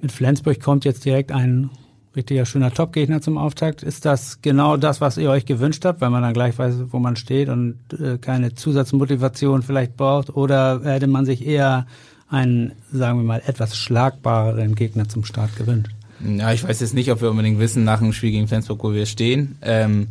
Mit Flensburg kommt jetzt direkt ein richtiger schöner Top-Gegner zum Auftakt. Ist das genau das, was ihr euch gewünscht habt, weil man dann gleich weiß, wo man steht und äh, keine Zusatzmotivation vielleicht braucht? Oder hätte man sich eher einen, sagen wir mal, etwas schlagbareren Gegner zum Start gewünscht? Ja, ich weiß jetzt nicht, ob wir unbedingt wissen nach dem Spiel gegen Flensburg, wo wir stehen. Ähm,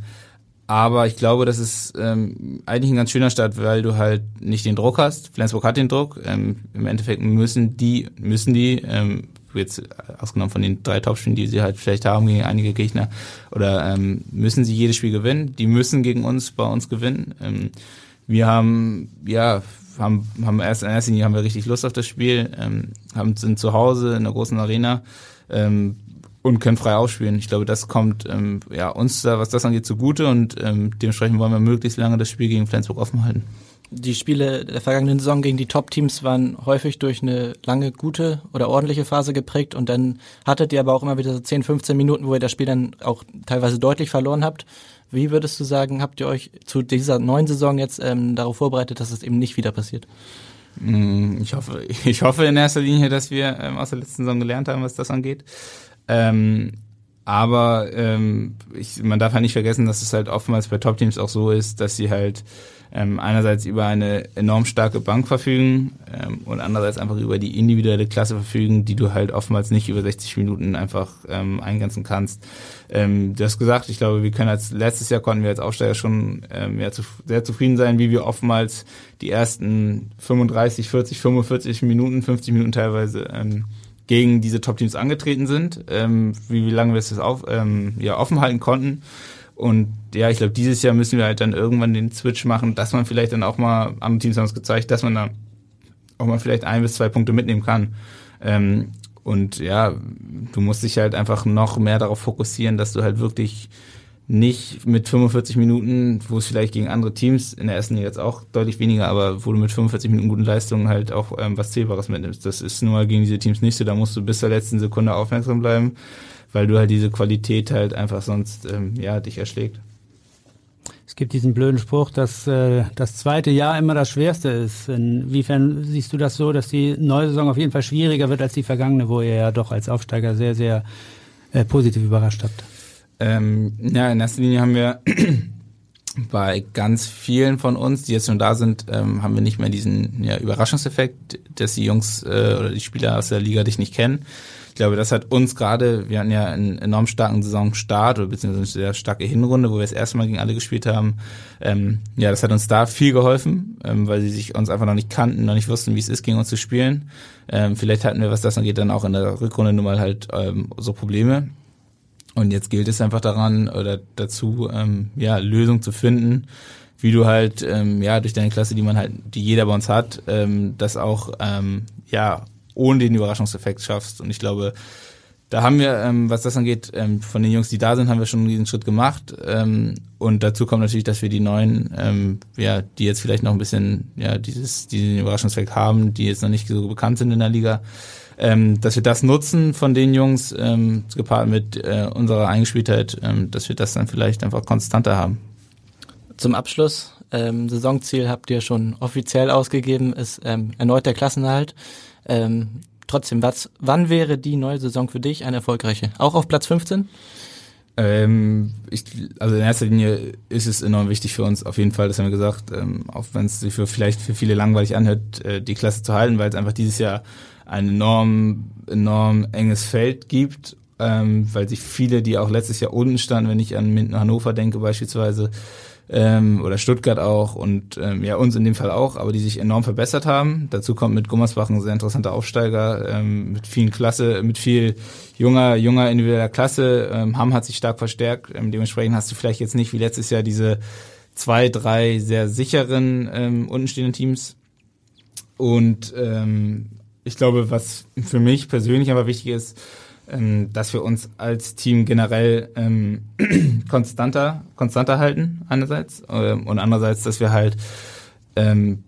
aber ich glaube, das ist ähm, eigentlich ein ganz schöner Start, weil du halt nicht den Druck hast. Flensburg hat den Druck. Ähm, Im Endeffekt müssen die, müssen die, ähm, jetzt ausgenommen von den drei Topspielen, die sie halt vielleicht haben gegen einige Gegner, oder ähm, müssen sie jedes Spiel gewinnen. Die müssen gegen uns bei uns gewinnen. Ähm, wir haben, ja, haben, haben erst in erster Linie haben wir richtig Lust auf das Spiel, ähm, haben, sind zu Hause in der großen Arena ähm, und können frei ausspielen. Ich glaube, das kommt ähm, ja, uns da, was das angeht, zugute und ähm, dementsprechend wollen wir möglichst lange das Spiel gegen Flensburg offen halten. Die Spiele der vergangenen Saison gegen die Top-Teams waren häufig durch eine lange, gute oder ordentliche Phase geprägt und dann hattet ihr aber auch immer wieder so 10, 15 Minuten, wo ihr das Spiel dann auch teilweise deutlich verloren habt. Wie würdest du sagen, habt ihr euch zu dieser neuen Saison jetzt ähm, darauf vorbereitet, dass es eben nicht wieder passiert? Mm, ich hoffe, ich hoffe in erster Linie, dass wir ähm, aus der letzten Saison gelernt haben, was das angeht. Ähm, aber ähm, ich, man darf halt nicht vergessen, dass es halt oftmals bei Top-Teams auch so ist, dass sie halt ähm, einerseits über eine enorm starke Bank verfügen ähm, und andererseits einfach über die individuelle Klasse verfügen, die du halt oftmals nicht über 60 Minuten einfach ähm, eingrenzen kannst. Ähm, du hast gesagt, ich glaube, wir können als letztes Jahr konnten wir als Aufsteiger schon ähm, ja, zu, sehr zufrieden sein, wie wir oftmals die ersten 35, 40, 45 Minuten, 50 Minuten teilweise ähm, gegen diese Top-Teams angetreten sind, ähm, wie, wie lange wir es auf, ähm, ja, offen halten konnten. Und ja, ich glaube, dieses Jahr müssen wir halt dann irgendwann den Switch machen, dass man vielleicht dann auch mal, am Teams haben es gezeigt, dass man da auch mal vielleicht ein bis zwei Punkte mitnehmen kann. Ähm, und ja, du musst dich halt einfach noch mehr darauf fokussieren, dass du halt wirklich nicht mit 45 Minuten, wo es vielleicht gegen andere Teams in der ersten Liga jetzt auch deutlich weniger, aber wo du mit 45 Minuten guten Leistungen halt auch ähm, was Zählbares mitnimmst. Das ist nur gegen diese Teams nicht so, da musst du bis zur letzten Sekunde aufmerksam bleiben, weil du halt diese Qualität halt einfach sonst ähm, ja dich erschlägt. Es gibt diesen blöden Spruch, dass äh, das zweite Jahr immer das schwerste ist. Inwiefern siehst du das so, dass die neue Saison auf jeden Fall schwieriger wird als die vergangene, wo ihr ja doch als Aufsteiger sehr, sehr äh, positiv überrascht habt? Ähm, ja, in erster Linie haben wir bei ganz vielen von uns, die jetzt schon da sind, ähm, haben wir nicht mehr diesen ja, Überraschungseffekt, dass die Jungs äh, oder die Spieler aus der Liga dich nicht kennen. Ich glaube, das hat uns gerade, wir hatten ja einen enorm starken Saisonstart oder beziehungsweise eine sehr starke Hinrunde, wo wir das erste Mal gegen alle gespielt haben. Ähm, ja, das hat uns da viel geholfen, ähm, weil sie sich uns einfach noch nicht kannten, noch nicht wussten, wie es ist, gegen uns zu spielen. Ähm, vielleicht hatten wir, was das angeht, dann auch in der Rückrunde nun mal halt ähm, so Probleme. Und jetzt gilt es einfach daran oder dazu, ähm, ja, Lösungen zu finden, wie du halt, ähm, ja, durch deine Klasse, die man halt, die jeder bei uns hat, ähm, das auch, ähm, ja, ohne den Überraschungseffekt schaffst. Und ich glaube, da haben wir, ähm, was das angeht, ähm, von den Jungs, die da sind, haben wir schon diesen Schritt gemacht. Ähm, und dazu kommt natürlich, dass wir die neuen, ähm, ja, die jetzt vielleicht noch ein bisschen, ja, dieses, diesen Überraschungseffekt haben, die jetzt noch nicht so bekannt sind in der Liga, ähm, dass wir das nutzen von den Jungs, ähm, gepaart mit äh, unserer Eingespieltheit, ähm, dass wir das dann vielleicht einfach konstanter haben. Zum Abschluss, ähm, Saisonziel habt ihr schon offiziell ausgegeben, ist ähm, erneut der Klassenerhalt. Ähm, trotzdem, was, wann wäre die neue Saison für dich eine erfolgreiche? Auch auf Platz 15? Ähm, ich, also in erster Linie ist es enorm wichtig für uns, auf jeden Fall, das haben wir gesagt, ähm, auch wenn es sich für vielleicht für viele langweilig anhört, äh, die Klasse zu halten, weil es einfach dieses Jahr ein enorm, enorm enges Feld gibt, ähm, weil sich viele, die auch letztes Jahr unten standen, wenn ich an Minden Hannover denke beispielsweise, ähm, oder Stuttgart auch und ähm, ja uns in dem Fall auch, aber die sich enorm verbessert haben. Dazu kommt mit Gummersbach ein sehr interessanter Aufsteiger ähm, mit vielen Klasse, mit viel junger junger individueller Klasse. Ähm, Hamm hat sich stark verstärkt. Ähm, dementsprechend hast du vielleicht jetzt nicht wie letztes Jahr diese zwei, drei sehr sicheren ähm, untenstehenden Teams. Und ähm, ich glaube, was für mich persönlich aber wichtig ist, ähm, dass wir uns als Team generell ähm, konstanter, konstanter halten einerseits ähm, und andererseits, dass wir halt ähm,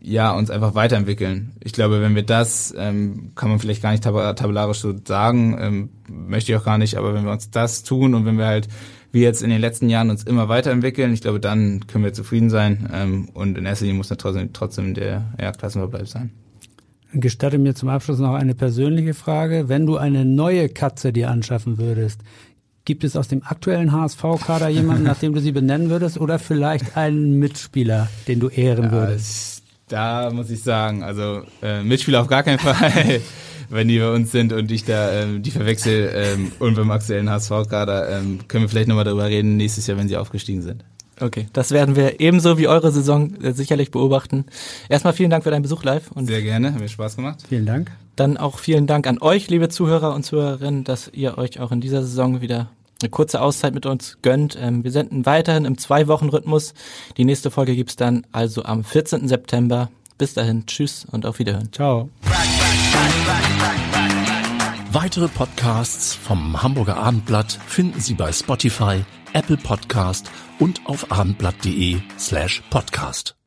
ja uns einfach weiterentwickeln. Ich glaube, wenn wir das, ähm, kann man vielleicht gar nicht tab tabellarisch so sagen, ähm, möchte ich auch gar nicht, aber wenn wir uns das tun und wenn wir halt wie jetzt in den letzten Jahren uns immer weiterentwickeln, ich glaube, dann können wir zufrieden sein ähm, und in erster Linie muss dann trotzdem, trotzdem der ja, Klassenverbleib sein. Gestatte mir zum Abschluss noch eine persönliche Frage. Wenn du eine neue Katze dir anschaffen würdest, gibt es aus dem aktuellen HSV-Kader jemanden, nach dem du sie benennen würdest oder vielleicht einen Mitspieler, den du ehren ja, würdest? Da muss ich sagen, also äh, Mitspieler auf gar keinen Fall. wenn die bei uns sind und ich da ähm, die verwechsel ähm, und beim aktuellen HSV-Kader, ähm, können wir vielleicht nochmal darüber reden nächstes Jahr, wenn sie aufgestiegen sind. Okay, das werden wir ebenso wie eure Saison äh, sicherlich beobachten. Erstmal vielen Dank für deinen Besuch live. Und Sehr gerne, hat mir Spaß gemacht. Vielen Dank. Dann auch vielen Dank an euch, liebe Zuhörer und Zuhörerinnen, dass ihr euch auch in dieser Saison wieder eine kurze Auszeit mit uns gönnt. Ähm, wir senden weiterhin im Zwei-Wochen-Rhythmus. Die nächste Folge gibt's dann also am 14. September. Bis dahin, tschüss und auf Wiederhören. Ciao. Weitere Podcasts vom Hamburger Abendblatt finden Sie bei Spotify, Apple Podcast und auf abendblatt.de slash podcast.